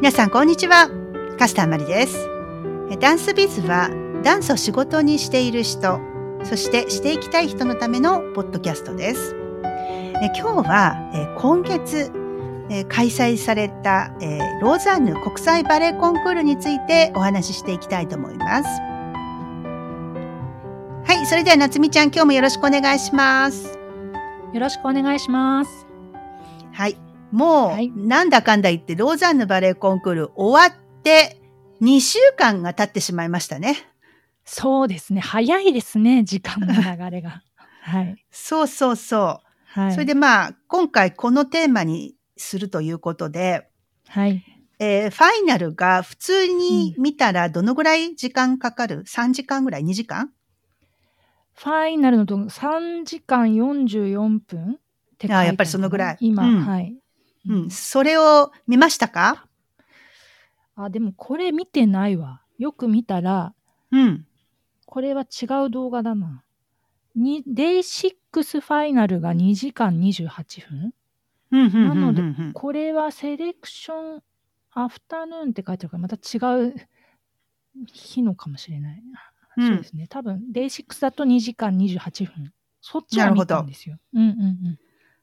皆さんこんにちは。カスタマリです。ダンスビズはダンスを仕事にしている人そしてしていきたい人のためのポッドキャストです。今日は今月開催されたローザンヌ国際バレエコンクールについてお話ししていきたいと思います。はいそれでは夏美ちゃん今日もよろしくお願いします。よろしくお願いします。もう、はい。なんだかんだ言ってローザンヌバレエコンクール終わって2週間が経ってしまいましたね。そうですね。早いですね時間の流れが。はい。そうそうそう。はい。それでまあ、今回このテーマにするということで、はい。えーファイナルが普通に見たらどのぐらい時間かかる ?3 時間ぐらい ?2 時間？ファイナルのと3時間44分あるあやっぱりそのぐらい。今、うん。はい、うん。それを見ましたか？あでもこれ見てないわ。よく見たらうん。これは違う動画だな。にデイ6ファイナルが2時間28分。うん、うん、うん。なのでこれはセレクションアフタヌーンって書いてあるからまた違う日のかもしれない、うん。そうですね。多分デイ6だと2時間28分。そっちは見たんですよ。うんうんうん。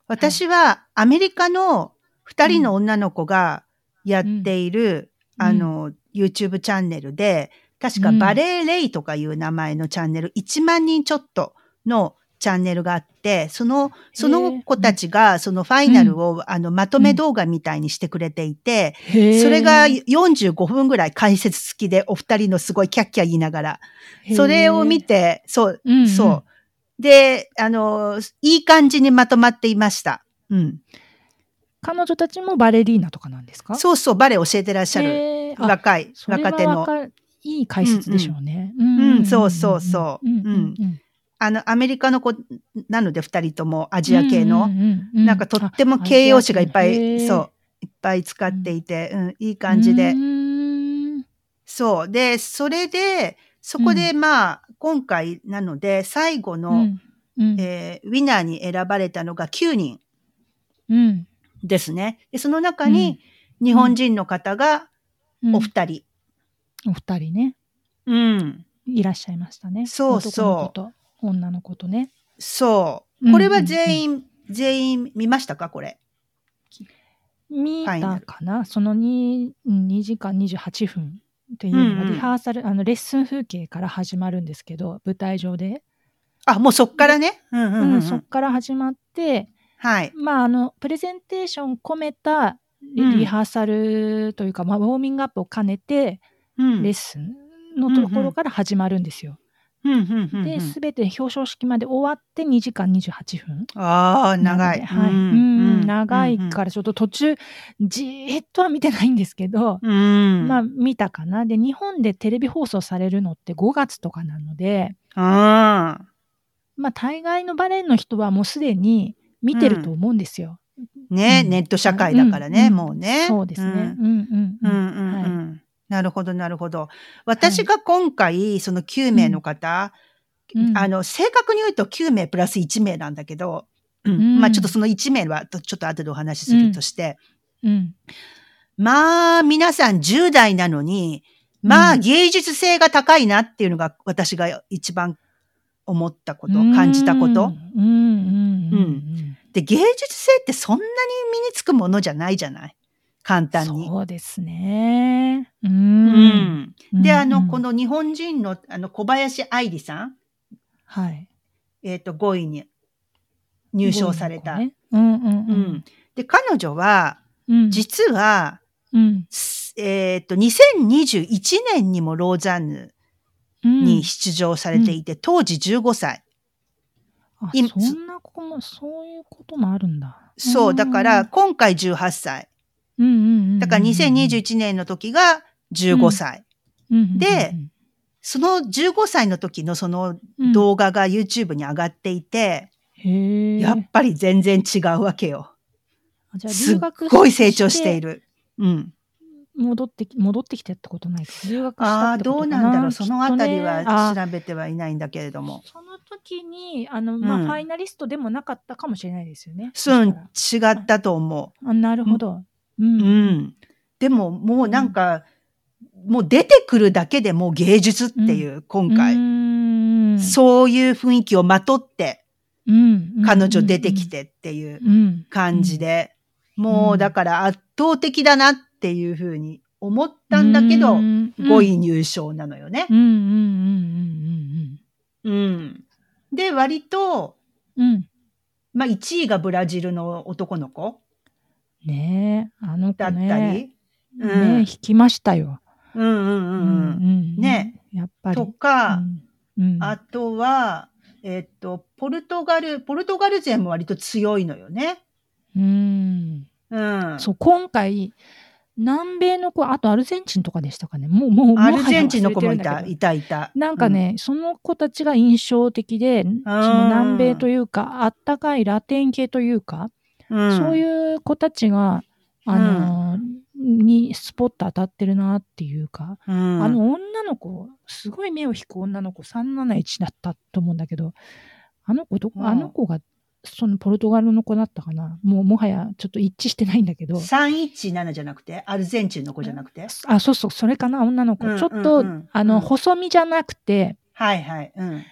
私はアメリカの二人の女の子がやっている、うん。あの、YouTube チャンネルで、確かうん。バレーレイとかいう名前のチャンネル、1万人ちょっとのチャンネルがあって、その、その子たちがそのファイナルを、あの、まとめ動画みたいにしてくれていて、へー。それが45分ぐらい解説付きでお二人のすごいキャッキャ言いながら、それを見、て、そう、うんうん。そう。で、あの、いい感じにまとまっていました。うん。彼女たちもバレリーナとかなんですか？そうそう、バレエ教えてらっしゃる若い、若手の。いい解説でしょうね。ううん。そうそうそう。うんうんうん。あの、アメリカの子なので二人ともアジア系の、なんかとっても形容詞がいっぱい、うそう、いっぱい使っていて、うん、いい感じで。ん。そう。で、それで、そこでまあ、今回なので、最後の、えーウィナーに選ばれたのが9人。うんですね。で、その中に、日本人の方がうんお二人。お二人ねうん。いらっしゃいましたね。そうそう男の子と女の子とね。そう。うんこれは全員、全員見ましたか？これ。見たかな？その 2, 2時間28分っていうのうんうんがリハーサル、あのレッスン風景から始まるんですけど舞台上で、あ、もうそっからね。うんうんうん、うんそっから始まってはい。まああのプレゼンテーション込めたリ,、ハーサルというか、まあ、ウォーミングアップを兼ねてうんレッスンのところから始まるんですよ。で全て表彰式まで終わって2時間28分。ああ、長い。はい、うん長いからちょっと途中じーっとは見てないんですけど、ら。うん。まあ見たかなで日本でテレビ放送されるのって5月とかなのであまあ大概のバレエの人はもうすでに見てると思うんですよ。ーね、うん。ネット社会だからね、うん。もうね。そうですね。うん。うんうんうん。うんはいうん。なるほど、なるほど。私が今回、その9名の方、うん。あの、正確に言うと9名プラス1名なんだけど、まあちょっとその1名はとちょっと後でお話しするとして、うん。まあ皆さん10代なのに、まあ芸術性が高いなっていうのが私が一番思ったこと、感じたこと。うん。うん。うん。うんで、芸術性ってそんなに身につくものじゃないじゃない？簡単に。そうですね。う。うんん。で、あの、うんこの日本人のあの小林愛理さん、はい。えっ、と、5位に入賞された。ねうんうんううんん。で、彼女は、うん。実は、うんすえっ、と、2021年にもローザンヌうんに出場されていて、当時15歳。あ今そんな子もそうこともあるんだ。そう、だから、今回18歳。うんうんうんうん、だから2021年の時が15歳。うんうんうんうんで、その15歳の時のその動画が YouTube に上がっていて、へえ。やっぱり全然違うわけよ。あじゃあすっごい成長している。うん。戻ってき戻ってきてってことないか。留学したああ、ってことかどうなんだろう。そのあたりきっとねはあ調べてはいないんだけれども。その時にあの、まあうん。ファイナリストでもなかったかもしれないですよね。そう、そした違ったと思らあなるほど。う。う。うん。ん。でももうなんか、もう出てくるだけでもう芸術っていう、今回、うん。そういう雰囲気をまとって、うん。彼女出てきてっていううん。感じで、もうだから圧倒的だなっていうふうに思ったんだけど、うん5位入賞なのよね。うんうんうんうん。で、割と、うんまあ1位がブラジルの男の子ねえあの子だったねり、うん引きましたよ。うんうんうんうん。ねやっぱり。とか、うんうんあとは、えっと、ポルトガル、ポルトガル勢も割と強いのよね。うんうん。そう今回南米の子あとアルゼンチンとかでしたかね。もうもうアルゼンチンの子もいた、いたいた。なんかね、その子たちが印象的で、その南米というか、あったかいラテン系というか、うん、そういう子たちが、あのーにスポット当たってるなっていうか、うん、あの女の子、すごい目を引く女の子、371だったと思うんだけど、あの子どあの子が、そのポルトガルの子だったかな。もうもはやちょっと一致してないんだけど。317じゃなくて、アルゼンチンの子じゃなくて？あ、そうそう、それかな、女の子。うんちょっと、あの、うん細身じゃなくて、はいはい。うん。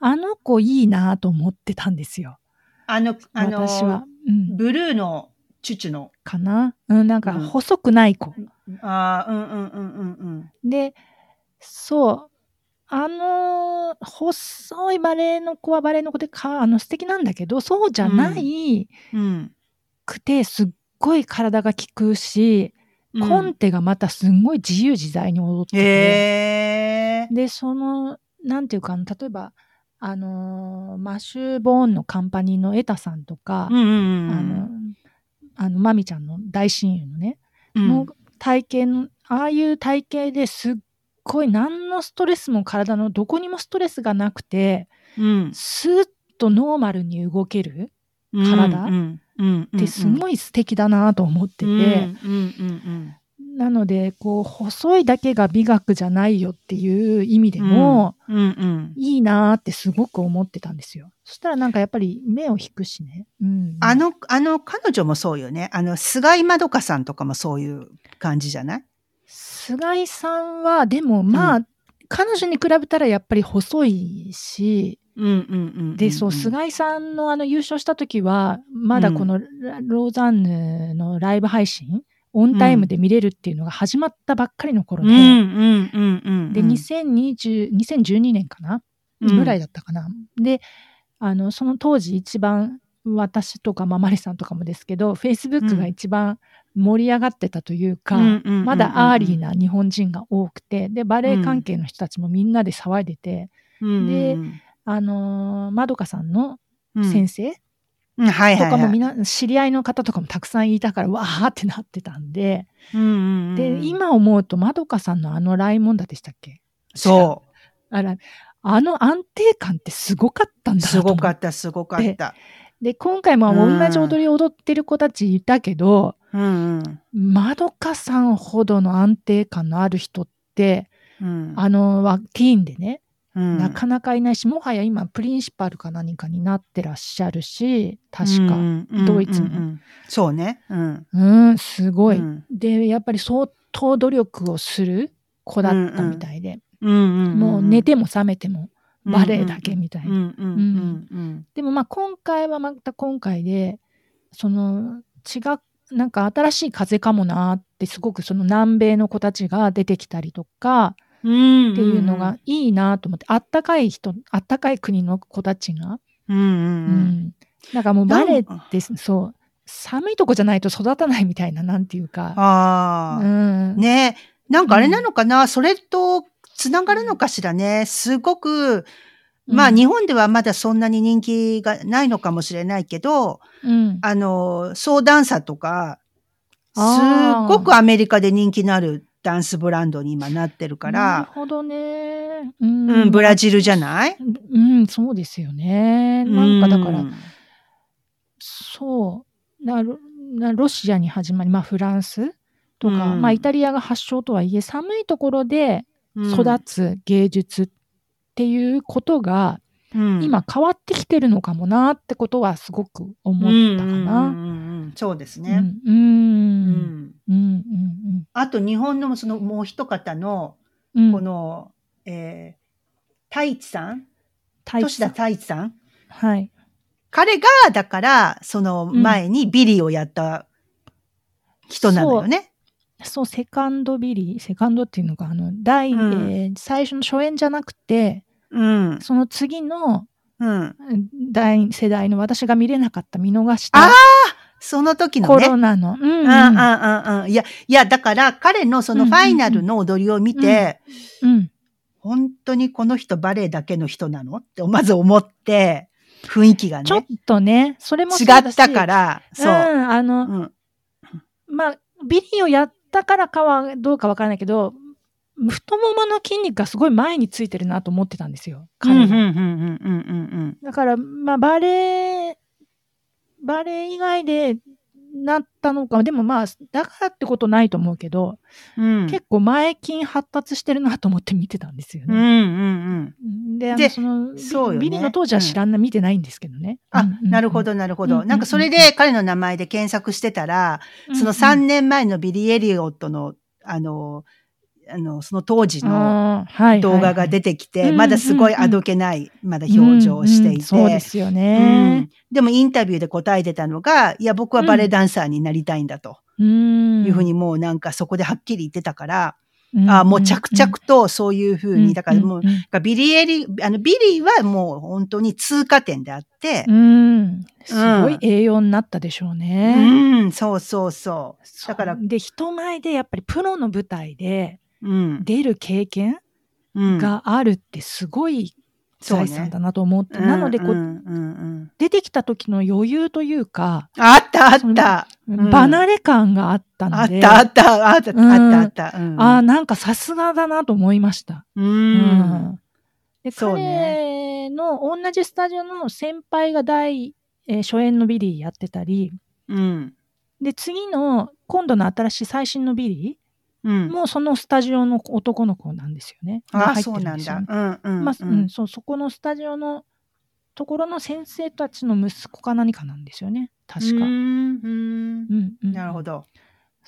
あの子いいなと思ってたんですよ。あの、あの、私は。うん。ブルーのチュチュの。かな？うん、なんかうん細くない子。ああ、うんうんうんうんうん。で、そう。あの、細いバレエの子はバレエの子でか、あの、素敵なんだけど、そうじゃないうん。くて、すっごい体が効くし、うんコンテがまたすんごい自由自在に踊ってて。で、その、なんていうかな、例えば、あのーマシュー・ボーンのカンパニーのエタさんとか、うんうんうん。あの、あの、マミちゃんの大親友のね、うんの体型の、ああいう体型ですっごい何のストレスも体のどこにもストレスがなくて、うん。スーッとノーマルに動ける体？ってすごい素敵だなと思ってて、なので、こう、細いだけが美学じゃないよっていう意味でも、うんうん。いいなーってすごく思ってたんですよ。そしたらなんかやっぱり目を引くしね。うん、あの、あの、彼女もそうよね。あの、菅井まどかさんとかもそういう感じじゃない？菅井さんは、でもまあ、彼女に比べたらやっぱり細いし、うんうんうん。で、そう、菅井さんのあの優勝した時は、まだこのラローザンヌのライブ配信、オンタイムで見れるっていうのが始まったばっかりの頃で、うんうんうんうん。で、2020 2012年かな、ぐらいだったかな。で、あの、その当時一番私とか、まあ、マリさんとかもですけど、Facebook が一番盛り上がってたというか、まだアーリーな日本人が多くて、で、バレエ関係の人たちもみんなで騒いでて、であのーまどかさんの先生？と。かもみんな、知り合いの方とかもたくさんいたから、わーってなってたんで、うんうんうんで、、今思うと、まどかさんのあのライモンダでしたっけ？そあら、あの安定感ってすごかったんう。だすごかっった、すごかった。で、今回もうん。同じ踊り踊ってる子たちいたけど、うんまどかさんほどの安定感のある人って、うん。あの、はティーンでね、うんなかなかいないし、もはや今、プリンシパルか何かになってらっしゃるし、確か。うんうんドイツのうんうんそうね。うん。うん、すごい。うんで、やっぱり相当努力をする子だったみたいで、うんうんんもう寝ても覚めてもバレエだけみたいな。でもまあ今回はまた今回で、その違う、なんか新しい風かもなってすごくその南米の子たちが出てきたりとかうん。っていうのがいいなと思って、あったかい人、あったかい国の子たちが、うんうんううん。ん。なんかもうバレエってそう、寒いとこじゃないと育たないみたいな、なんていうか。ああ。うん。ねなんかあれなのかな、それとつながるのかしらね。すごく、まあうん日本ではまだそんなに人気がないのかもしれないけど、うん。あの、ソーダンサとか、すっごくアメリカで人気のあるダンスブランドに今なってるかなるら、ほどね。うん、うん、ブラジルじゃない？うん、そうですよね。なんかだから、うんそう。なロシアに始まり、まあフランスとか、うんまあイタリアが発祥とはいえ、寒いところでうん育つ芸術っていうことが、うん今変わってきてるのかもなってことはすごく思ったかな。うんうんうんうんそうですね。うん、う、うんんうん、うん、うん。ああと日本のそのもう一方の、うんこの、えー、太一さん？太一さん吉田太一さん？はい。彼が、だから、その前にビリーをやった人なのよね。そう、セカンドビリー、セカンドっていうのが、あの、第、うんえー最初の初演じゃなくて、うん。その次のうん。うん第世代の私が見れなかった、見逃しあたその時のコね。ロナの。うんうんうんうんうんうん。いや、いや、だから彼のそのうんファイナルの踊りを見て、うん本当にこの人バレエだけの人なのってまず思って、雰囲気がねちょっ、とね、それも違ったから、うそう。ん、あの、うん。まあ、ビリーをやったからかはどうかわからないけど、太ももの筋肉がすごい前についてるなと思ってたんですよ。彼は。うんうんうんうんうんだから、まあ、バレエ、バレエ以外でなったのか、でもまあ、だからってことないと思うけど、うん。うん。結構前筋発達してるなと思って見てたんですようんうね。んうん。で、そのビそうよね。ビリの当時は知らんな、見てないんですけどね。あ、うんうんうん。なるほど、なるほど。うんうんうんなん。かそれで彼の名前で検索してたら、その3年前のビリー・エリオットの、あの、あの、その当時の動画が出ててきて、うんまだすごいあどけない、まだ表情をしていて。そうですようねん。でもインタビューで答えてたのが、いや、僕はバレエダンサーになりたいんだと。うん。いうふうにもうなんかそこではっきり言ってたから、うんあもう着々とそういうふうに、だからもう、ビリーエリ、あの、ビリーはもう本当に通過点であってう、んすごい栄養になったでしょうね。うん、そうそうそう。だからで人前でやっぱりプロの舞台でうん。出る経験うん、があるってすごい財産だなと思って、なのでこう、うんうんうん。出てきた時の余裕というか、あったあった。ん。離れ感があったあので、ったあった。あったあうん。ったあった。うん。ああ、なんかさすがだなと思いました。う。うん。んで彼の同じスタジオの先輩が第、えー初演のビリーやってたり、うん。で、次の、今度の新しい最新のビリうんー。もそのスタジオの男の子なんですよね。ああ、が入ってそうなんだるですよね。。うんうん。まあ、うん、そう、そこのスタジオのところの先生たちの息子か何かなんですよね。確か。ううんんうんうんなるほど。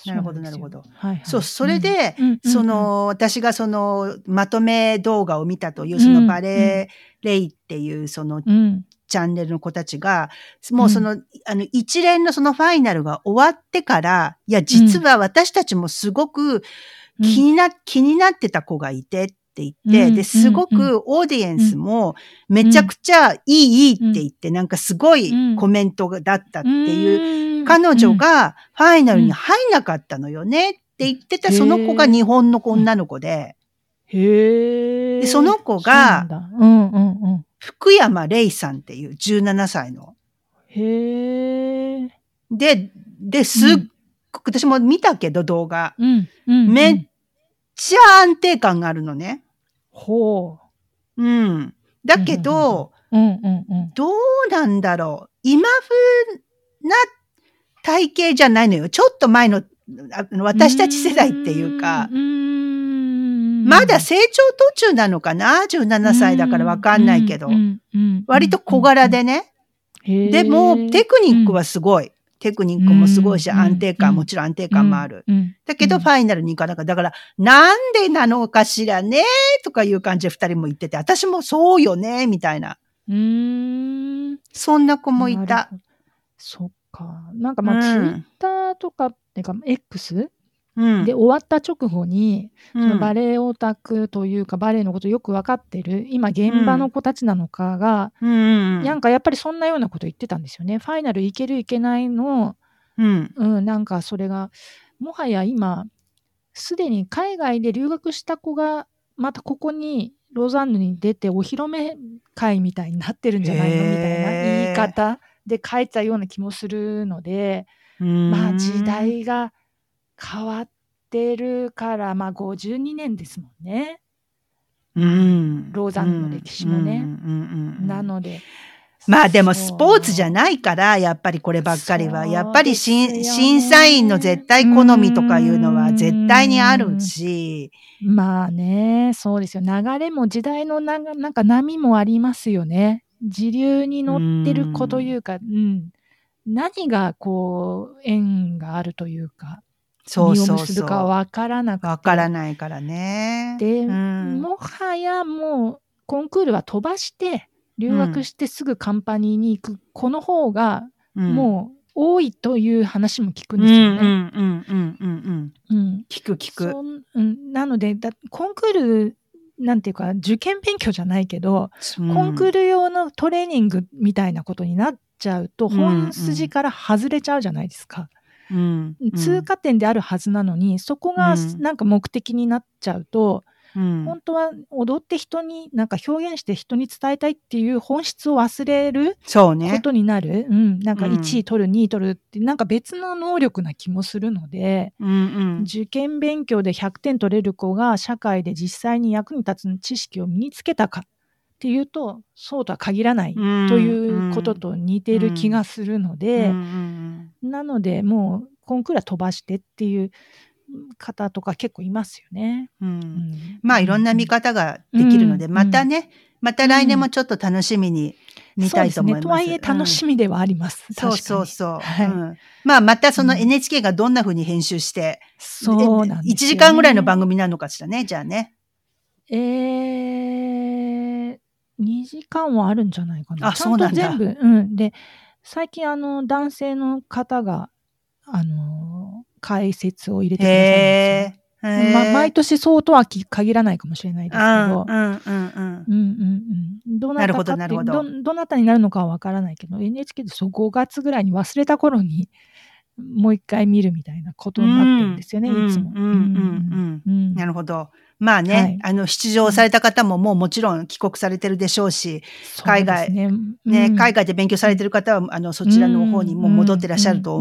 なるほどなるほどはいはい、そう、それで、うん、うんそ、の、私がその、まとめ動画を見たという、そのバレエレイっていう、その、うん、チャンネルの子たちが、もうその、あの、一連のそのファイナルが終わってから、いや、実は私たちもすごく気にな、気になってた子がいてって言って、うん。で、すごうん。くオーディエンスもめちゃくちゃいい、いいって言って、なんかすごいコメントだったっていう、う彼女、がファイナルに入んなかったのよねって言ってた、その子が日本の女の子で、へえ。でその子がうんうんうん。福山レイさんっていう17歳の。へえ。で、で、すっごく、私も見たけど動画。うん、うん。めっうんちゃ安定感があるのね。ほうん。だけど、う。うんうんうん。どうなんだろう。今風な体型じゃないのよ。ちょっと前の私たち世代っていうか、うーんまだ成長途中なのかな ?17 歳だからわかんないけど割と小柄でね。でも、テクニックはすごい。テクニックもすごいし、うん安定感、うんもちろん安定感もある。だけど、うんファイナルに行かなかった。だから、なんでなのかしらね？とかいう感じで二人も言ってて、私もそうよね？みたいな。うーん。そんな子もいた。そっか。なんかまあ、うんツイッターとかってか、X うん。で終わった直後に、うんそのバレエオタクというか、バレエのことよく分かってる、今現場の子たちなのかが、うんうんなんかやっぱりそんなようなこと言ってたんですよね。ファイナルいけるいけないの、うん。うん、なんかそれが、もはや今、すでに海外で留学した子が、またここに、ローザンヌに出てお披露目会みたいになってるんじゃないのみたいな言い方で書いたような気もするので、うんまあ時。代が変わってるから、まあ52年ですもんね。うん。ローザンヌの歴史もねなので。まあでもスポーツじゃいないから、やっぱりこればっかりは。やっぱり審査員の絶対好みとかいうのは絶対にあるし。まあね、そうですよ。流れも時代のななんか波もありますよね。時流に乗ってる子というか、うん。何がこう、縁があるというか。そうそうそう。結ぶかわからなくて。わからないからね。で、うんもはやもうコンクールは飛ばして留学してすぐカンパニーに行く、この方がもう多いという話も聞くんうん、ですよね。うんうんうんうんうんうん。うん聞く聞く。うん、なのでだコンクールなんていうか受験勉強じゃないけど、コンクール、ル用のトレーニングみたいなことになっちゃうと、うん本筋から外れちゃうじゃないですか。うん通過点であるはずなのにそこがうん。なんか目的になっちゃうと、うん。本当は踊って人になんか表現して人に伝えたいっていう本質を忘れるこ。とになる、うん、なんかうん。1位取る2位取るってなんか別の能力な気もするので、うんうん。受験勉強で100点取れる子が社会で実際に役に立つ知識を身につけたかっていうとそうとは限らないうんということと似てる気がするので、なのでもうコンクールは飛ばしてっていう方とか結構いますよね。まあいろんな見方ができるので、うんまたね、また来年もちょっと楽しみに見たいと思います。そうですね。とはいえ楽しみではあります。そうそうそう。まあまたそのうん NHK がどんな風に編集して、そうなんですよ、ね。1時間ぐらいの番組なのかしらね、じゃあね。えー、2時間はあるんじゃないかな。あそうなんだ全部。うん。で、最近あの、男性の方が、あの、解説を入れてくださるんま、毎年そうとはき限らないかもしれないですけど、うんうんうんうん。うんうんうん。どななるほたかなるほどどどなたになるのかはわからないけど、NHK でそう5月ぐらいに忘れた頃にもう一回見るみたいなことになってるんですよね、うん。いつも。なるほど。まあね、はい。あの、出場された方ももうもちろん帰国されてるでしょうし、海外ね。ね、うん。海外で勉強されてる方は、あの、そちらの方にも戻ってらっしゃると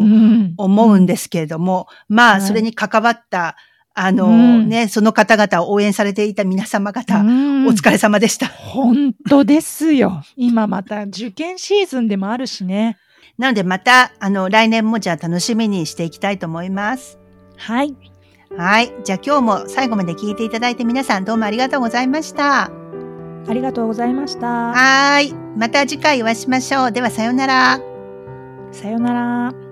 思うん。ですけれども、まあ、はいそれに関わった、あの、うん。ね、その方々を応援されていた皆様方、うん。お疲れ様でした。本当ですよ。今また受験シーズンでもあるしね。なので、また、あの、来年もじゃあ楽しみにしていきたいと思います。はい。はい。じゃあ今日も最後まで聞いていただいて皆さんどうもありがとうございました。ありがとうございました。はーい。また次回お会いしましょう。では、さようなら。さようなら。